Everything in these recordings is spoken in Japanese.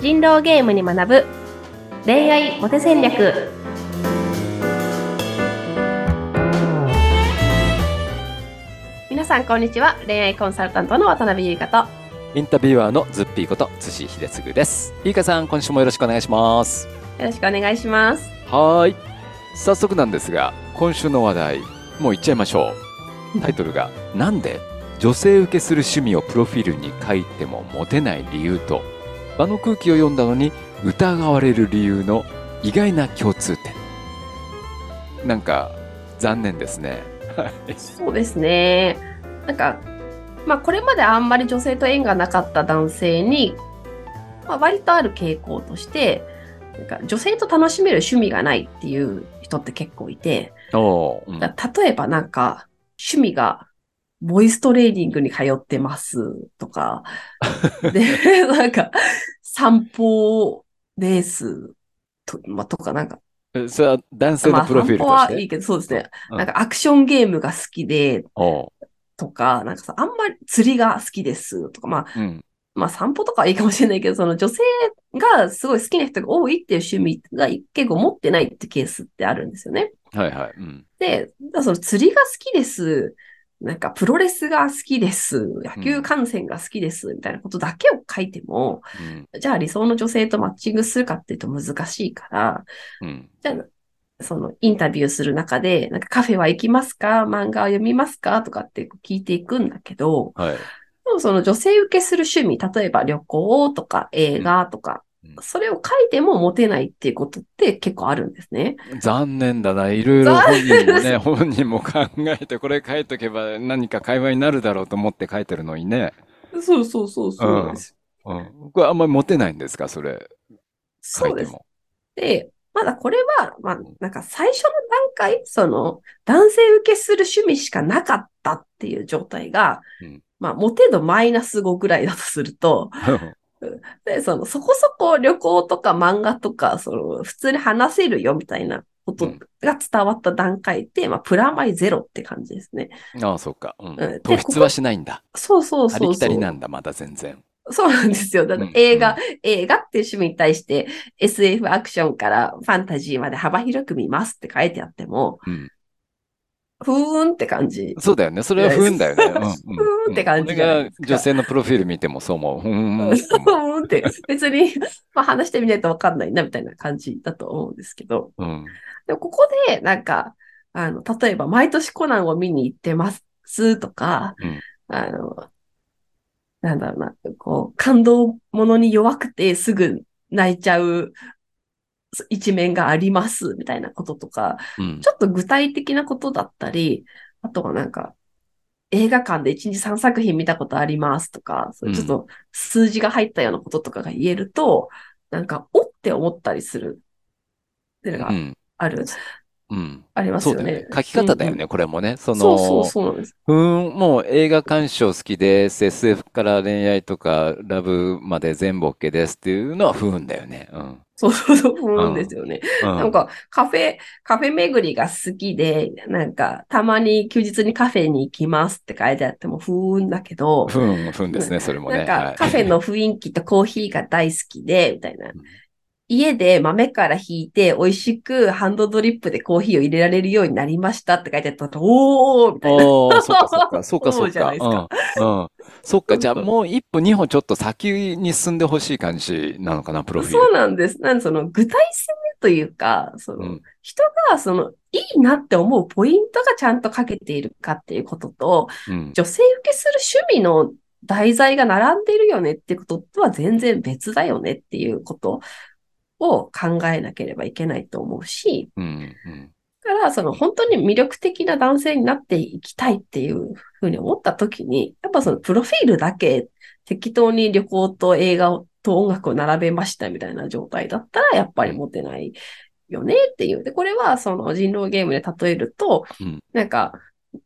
人狼ゲームに学ぶ恋愛モテ戦略皆さんこんにちは恋愛コンサルタントの渡辺優香とインタビュアーのズッピーこと辻秀次です。いいかさん、今週もよろしくお願いします。よろしくお願いしますはーい。早速なんですが、今週の話題、もういっちゃいましょう。タイトルが、なんで女性受けする趣味をプロフィールに書いてもモテない理由と、場の空気を読んだのに疑われる理由の意外な共通点。なんか、残念ですね。は いそうですねなんかまあこれまであんまり女性と縁がなかった男性に、まあ、割とある傾向としてなんか女性と楽しめる趣味がないっていう人って結構いて、うんだ例えばなんか、趣味が、ボイストレーニングに通ってますとか、で、なんか、散歩ですと,、まあ、とかなんか、えそれは男性まあのプロフィー散歩ルとして？はいいけど、そうですね。うんなんかアクションゲームが好きで、とか、なんかさ、あんまり釣りが好きですとか、まあ、うん。まあ散歩とかはいいかもしれないけど、その女性がすごい好きな人が多いっていう趣味が結構持ってないってケースってあるんですよね。はいはい。うん。で、その釣りが好きです。なんかプロレスが好きです。野球観戦が好きです。みたいなことだけを書いても、うん。じゃあ理想の女性とマッチングするかっていうと難しいから、うん。じゃあ、そのインタビューする中で、なんかカフェは行きますか？漫画は読みますか？とかって聞いていくんだけど、はい。でもその女性受けする趣味、例えば旅行とか映画とか、うんそれを書いてもモテないっていうことって結構あるんですね。残念だな。いろいろ本人もね、本人も考えて、これ書いとけば何か会話になるだろうと思って書いてるのにね。そうそうそうそうです。うん。これあんまりモテないんですかそれ。書そうです。いても。で、まだこれは、まあ、なんか最初の段階、その、男性受けする趣味しかなかったっていう状態が、うんまあ、モテ度マイナス5ぐらいだとすると、で、その、そこそこ旅行とか漫画とか、その、普通に話せるよみたいなことが伝わった段階で、まあ、プラマイゼロって感じですね。ああ、そうか。うん。突出はしないんだ。そうそうありきたそうそう。りなんだ、まだ全然。そうなんですよ。だってうん映画、映画っていう趣味に対して SF アクションからファンタジーまで幅広く見ますって書いてあっても、うん。ふーんって感じ。そうだよね。それは不運だよね。うんうん。ふーんって感じじ女性のプロフィール見てもそう思う。ふーん ふーんって、別に、まあ話してみないとわかんないなみたいな感じだと思うんですけど、うん。でもここでなんか、あの、例えば毎年コナンを見に行ってますとか、うんあの、なんだろうな、こう、感動ものに弱くてすぐ泣いちゃう一面がありますみたいなこととか、うんち。ょっと具体的なことだったり、あとはなんか、映画館で1日3作品見たことありますとか、ちょっと数字が入ったようなこととかが言えると、なんか、おって思ったりするっていうのがうん。ある、うん。ありますよねそうね。。書き方だよね、これもね。そうん。の、そうそうそうなんです。うーん、もう映画鑑賞好きです。SF から恋愛とかラブまで全部 OK ですっていうのは不運だよね。うん。そうそうそう、うんですよね。うんなんか、カフェ、カフェ巡りが好きで、なんか、たまに休日にカフェに行きますって書いてあっても不運だけど、不運、不運ですね、それもね。なんか、カフェの雰囲気とコーヒーが大好きで、みたいなん。家で豆から引いて美味しくハンドドリップでコーヒーを入れられるようになりましたって書いてあったら、おーみたいな。おー、そっかそっか、そうか思そうか。うん。うん。そっか、じゃあもう一歩二歩ちょっと先に進んでほしい感じなのかな、プロフィール。そうなんです。なんでその具体性というか、その、うん人がその、いいなって思うポイントがちゃんと書けているかっていうことと、うん。女性受けする趣味の題材が並んでいるよねってこととは全然別だよねっていうことを考えなければいけないと思うし、うん。うん。だから、その本当に魅力的な男性になっていきたいっていうふうに思った時に、やっぱそのプロフィールだけ適当に旅行と映画と音楽を並べましたみたいな状態だったら、やっぱりモテないよねっていう。で、これはその人狼ゲームで例えると、うんなんか、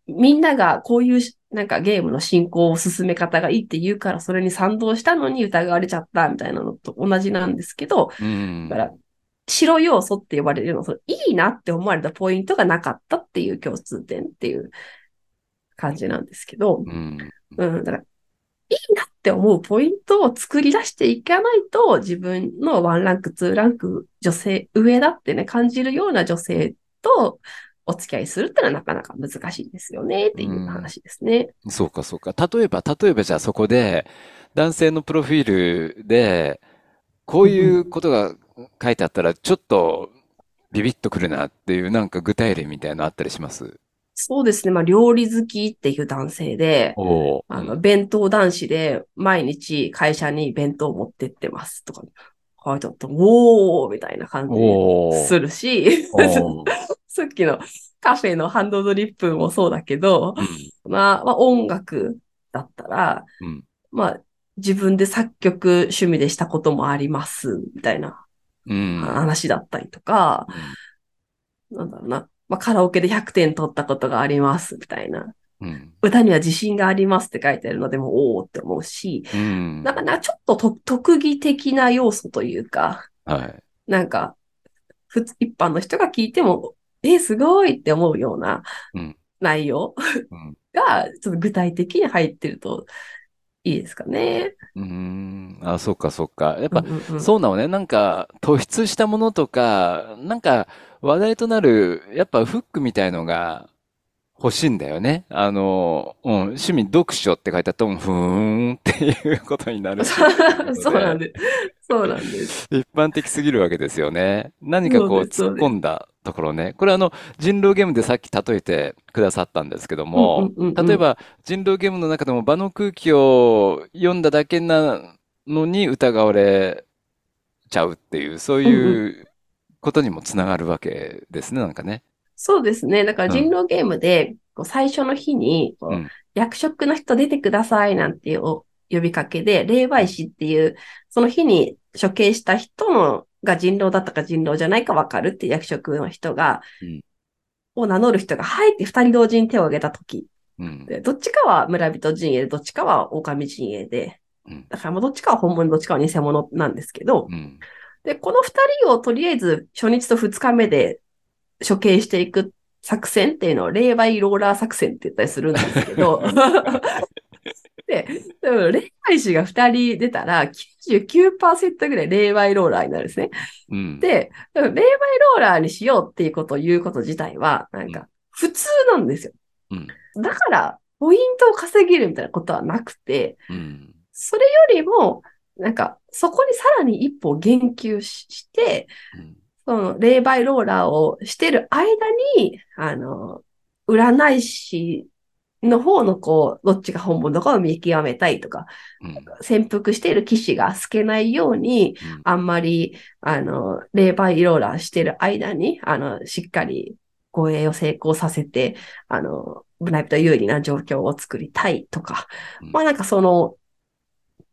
みんながこういうしなんかゲームの進行を進め方がいいって言うから、それに賛同したのに疑われちゃったみたいなのと同じなんですけど、うんだから、白要素って呼ばれるのは、そのいいなって思われたポイントがなかったっていう共通点っていう感じなんですけど、うん。うん、だから、いいなっって思うポイントを作り出していかないと、自分のワンランク、ツーランク、女性、上だってね、感じるような女性とお付き合いするってのはなかなか難しいですよね、っていう話ですね。そうか、そうか。例えば、例えばじゃあそこで、男性のプロフィールで、こういうことが書いてあったら、ちょっとビビッとくるなっていう、なんか具体例みたいなのあったりします？そうですね。まあ、料理好きっていう男性で、あの、弁当男子で毎日会社に弁当持ってってますとか、書いてあった。おーみたいな感じするし、さっきのカフェのハンドドリップもそうだけど、うん、まあ、まあ、音楽だったら、うん、まあ、自分で作曲趣味でしたこともあります、みたいな話だったりとか、うん、なんだろうな。まあ、カラオケで100点取ったことがあります、みたいな。うん、歌には自信がありますって書いてあるのでも、おおって思うし、うん、なんかな、ちょっと特技的な要素というか、はい、なんか、普通、一般の人が聞いても、えー、すごいって思うような内容、うん、が、ちょっと具体的に入ってるといいですかね。うん。あ、そっかそっか。やっぱ、うんうんうん、そうなのね。なんか、突出したものとか、なんか、話題となる、やっぱフックみたいのが欲しいんだよね。あの、うん、趣味読書って書いてあったら、ふーんっていうことになるそうなんです。そうなんです。一般的すぎるわけですよね。何かこう突っ込んだところね。これあの、人狼ゲームでさっき例えてくださったんですけども、例えば人狼ゲームの中でも場の空気を読んだだけなのに疑われちゃうっていう、そういうことにもつながるわけですね、なんかね。そうですね。だから人狼ゲームで、最初の日に、うん、役職の人出てくださいなんていう呼びかけで、霊媒師っていう、その日に処刑した人のが人狼だったか人狼じゃないかわかるっていう役職の人が、うん、を名乗る人が入って二人同時に手を挙げたとき、うん、で、どっちかは村人陣営で、どっちかは狼陣営で、だからもうどっちかは本物、どっちかは偽物なんですけど、で、この二人をとりあえず初日と二日目で処刑していく作戦っていうのを、霊媒ローラー作戦って言ったりするんですけど、で、でも霊媒師が2人出たら99%ぐらい霊媒ローラーになるんですね。うん、で、霊媒ローラーにしようっていうことを言うこと自体は、なんか普通なんですよ。うん、だから、ポイントを稼げるみたいなことはなくて、うん、それよりも、なんか、そこにさらに一歩言及して、その、霊媒ローラーをしてる間に、あの、占い師の方のこう、どっちが本物かを見極めたいとか、うん、潜伏している騎士が透けないように、うん、あんまり、あの、霊媒ローラーしてる間に、あの、しっかり護衛を成功させて、あの、ブナイプと有利な状況を作りたいとか、うん、まあなんかその、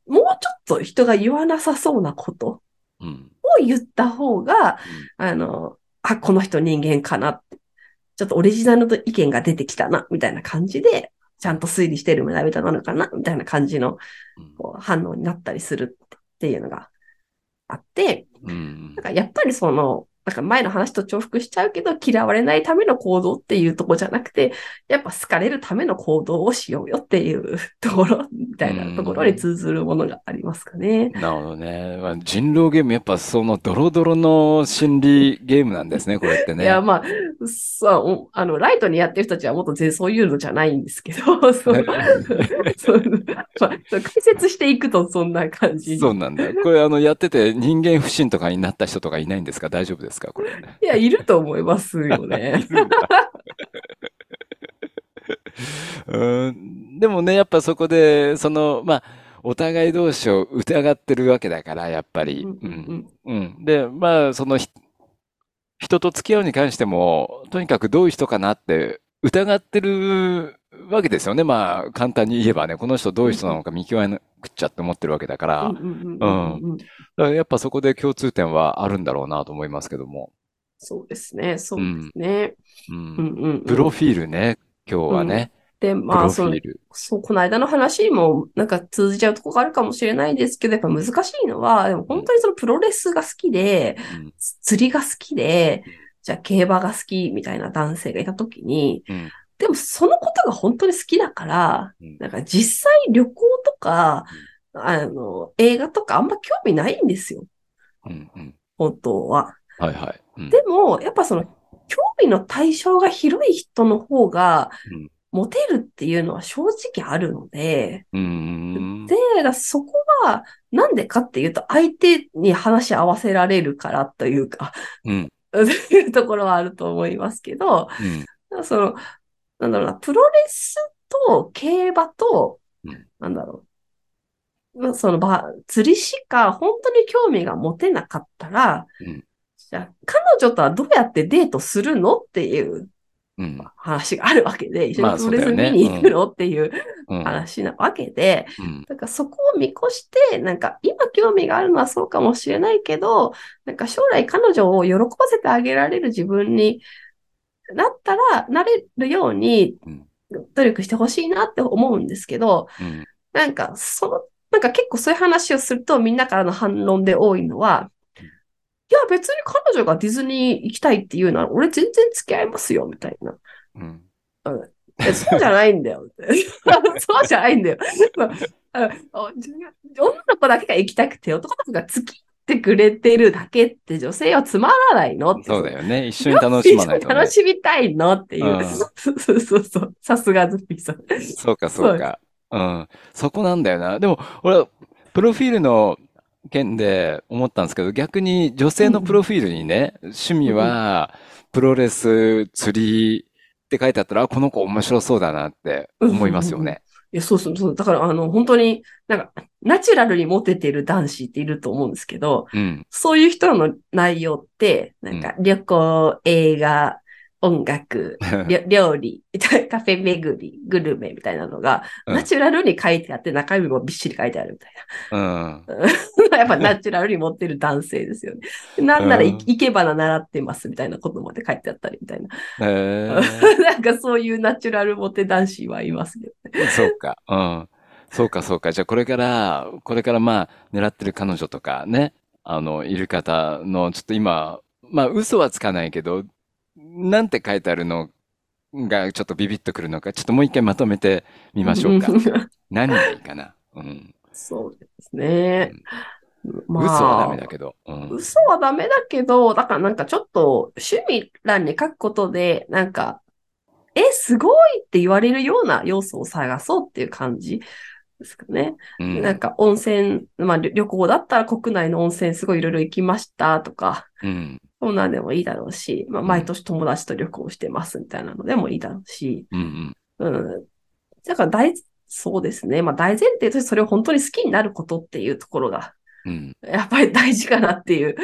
もうちょっと人が言わなさそうなことを言った方が、あの、あ、この人人間かなって、ちょっとオリジナルの意見が出てきたな、みたいな感じで、ちゃんと推理してる村人なのかな、みたいな感じのこう反応になったりするっていうのがあって、うん、だからやっぱりその、なんか前の話と重複しちゃうけど、嫌われないための行動っていうとこじゃなくて、やっぱ好かれるための行動をしようよっていう ところ、みたいなところに通ずるものがありますかね。なるほどね。まあ、人狼ゲーム、やっぱそのドロドロの心理ゲームなんですね、これってね。いや、まあ、そう、あの、ライトにやってる人たちはもっと全然そういうのじゃないんですけど、そう、そうまあ、解説していくとそんな感じ。そうなんだ。これあの、やってて人間不信とかになった人とかいないんですか？大丈夫ですですか、これ、いや、いると思いますよね。うん、でもね、やっぱそこで、その、まあ、お互い同士を疑ってるわけだから、やっぱり。うん、うん、で、まあ、その、人と付き合うに関しても、とにかくどういう人かなって疑ってるわけですよね。まあ、簡単に言えばね、この人どういう人なのか見極めなくっちゃって思ってるわけだから、うん。だからやっぱそこで共通点はあるんだろうなと思いますけども。そうですね、そうですね。うん。プロフィールね、今日はね。で、まあ、その、そう、この間の話もなんか通じちゃうとこがあるかもしれないですけど、やっぱ難しいのは、でも本当にそのプロレスが好きで、うん、釣りが好きで、じゃあ競馬が好きみたいな男性がいたときに、うん、でもそのことが本当に好きだから、うん、なんか実際旅行とか、あの、映画とかあんま興味ないんですよ。うんうん。本当は。はいはい。うんでも、やっぱその、興味の対象が広い人の方がうん、モテるっていうのは正直あるので。で、そこは、なんでかっていうと、相手に話し合わせられるからというか、うん。というところはあると思いますけど、うん。その、なんだろうな、プロレスと競馬とうん、なんだろう。まあそのば、釣りしか本当に興味が持てなかったら、うんじゃあ彼女とはどうやってデートするのっていううん。話があるわけで、一緒まあにプロレス見に行くのっていううん。話なわけで、うん。だからそこを見越して、なんか今興味があるのはそうかもしれないけど、なんか将来彼女を喜ばせてあげられる自分になったら、なれるようにうん努力してほしいなって思うんですけど、うん。なんかその、なんか結構そういう話をするとみんなからの反論で多いのは、いや別に彼女がディズニー行きたいって言うなら俺全然付き合いますよ、みたいな。うん。えそうじゃないんだよ。そうじゃないんだよ。女の子だけが行きたくて、男の子が付き合ってくれてるだけって女性はつまらないの？って。そうだよね。一緒に楽しまないとね楽。しみたいの？っていう。うんそうそうそう。さすがズッピーさん。そうか、そうか。うん。そこなんだよな。でも、俺は、プロフィールの件で思ったんですけど、逆に女性のプロフィールにね、趣味は、プロレス、釣りって書いてあったら、あこの子面白そうだなって思いますよね。いや、そうそうそう。だから、あの、本当に、なんか、ナチュラルにモテてる男子っていると思うんですけど、うん。そういう人の内容って、なんか、旅行、映画、音楽、料理、カフェ巡り、グルメみたいなのが、うんナチュラルに書いてあって、中身もびっしり書いてあるみたいうん。な。やっぱナチュラルに持ってる男性ですよね。なんならい、けばな習ってますみたいなことまで書いてあったりみたいな。へなんかそういうナチュラルモテ男子はいますけどね。え。そうか。うん。そうか、そうか。じゃあ、これから、これからまあ、狙ってる彼女とかね、あの、いる方の、ちょっと今、まあ、嘘はつかないけど、なんて書いてあるのがちょっとビビッとくるのか、ちょっともう一回まとめてみましょうか。何がいいかな？うん。そうですね。まあ嘘はダメだけど。うん。嘘はダメだけど、だからなんかちょっと趣味欄に書くことで、なんか、え、すごいって言われるような要素を探そうっていう感じですかね。うんなんか温泉、まあ旅旅行だったら国内の温泉すごいいろいろ行きましたとか、うん。そんなんでもいいだろうし、まあうん毎年友達と旅行してますみたいなのでもいいだろうし、うんうん。うん。だから大、そうですね。まあ大前提としてそれを本当に好きになることっていうところがうん。やっぱり大事かなっていう。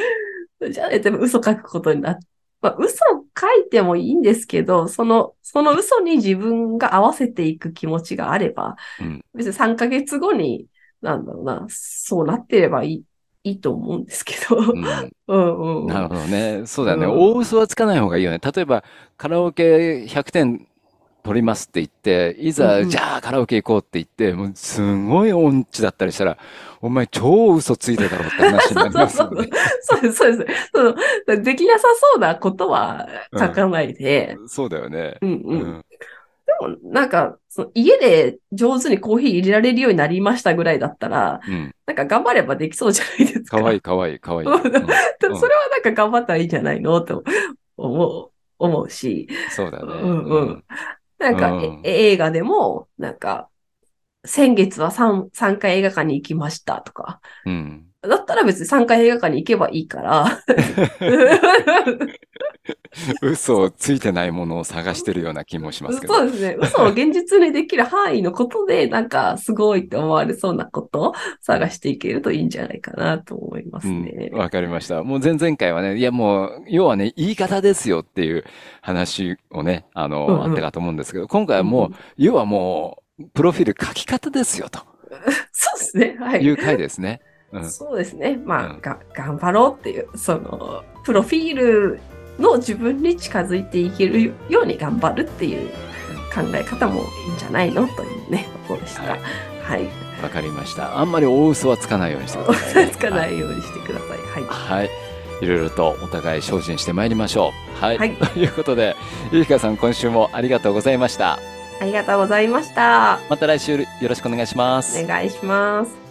じゃあ、でも嘘書くことになっまあ、嘘書いてもいいんですけど、その、その嘘に自分が合わせていく気持ちがあれば、うん別に3ヶ月後に、なんだろうな、そうなってればいい、いいと思うんですけど。うん。うんうん。なるほどね。そうだよね。うん大嘘はつかない方がいいよね。例えば、カラオケ100点取りますって言って、いざ、うんうんじゃあカラオケ行こうって言って、もうすごい音痴だったりしたら、お前超嘘ついてたろって話になりますよね。そうです、そうです。そのできなさそうなことは書かないで、そうだよね。うんううん。ん。でもなんか、その家で上手にコーヒー入れられるようになりましたぐらいだったら、うん。なんか頑張ればできそうじゃないですか。かわいいかわいいかわいい。うんそれはなんか頑張ったらいいんじゃないのと思う、思うし、そうだね。うんうんなんか、うんえ映画でも、なんか、先月は 3, 3回映画館に行きましたとか、うん。だったら別に3回映画館に行けばいいから。嘘をついてないものを探してるような気もしますけど。そうですね。嘘を現実にできる範囲のことで、なんかすごいって思われそうなことを探していけるといいんじゃないかなと思いますねうん、。わかりました。もう前々回はね、いやもう、要はね、言い方ですよっていう話をね、あの、うんうんあったかと思うんですけど、今回はもう、要はもう、プロフィール書き方ですよと そうですね。はいい。う回ですね。うん。そうですね。まあ、うんが、頑張ろうっていう、その、プロフィールの自分に近づいていけるように頑張るっていう考え方もいいんじゃないのというね、ところでした。はいはい。わかりました。あんまり大嘘はつかないようにしてください、ね。つかないようにしてください。はい。はい。いろいろとお互い精進してまいりましょう。はい。はいということで、ゆきかさん今週もありがとうございました。ありがとうございました。また来週よろしくお願いします。お願いします。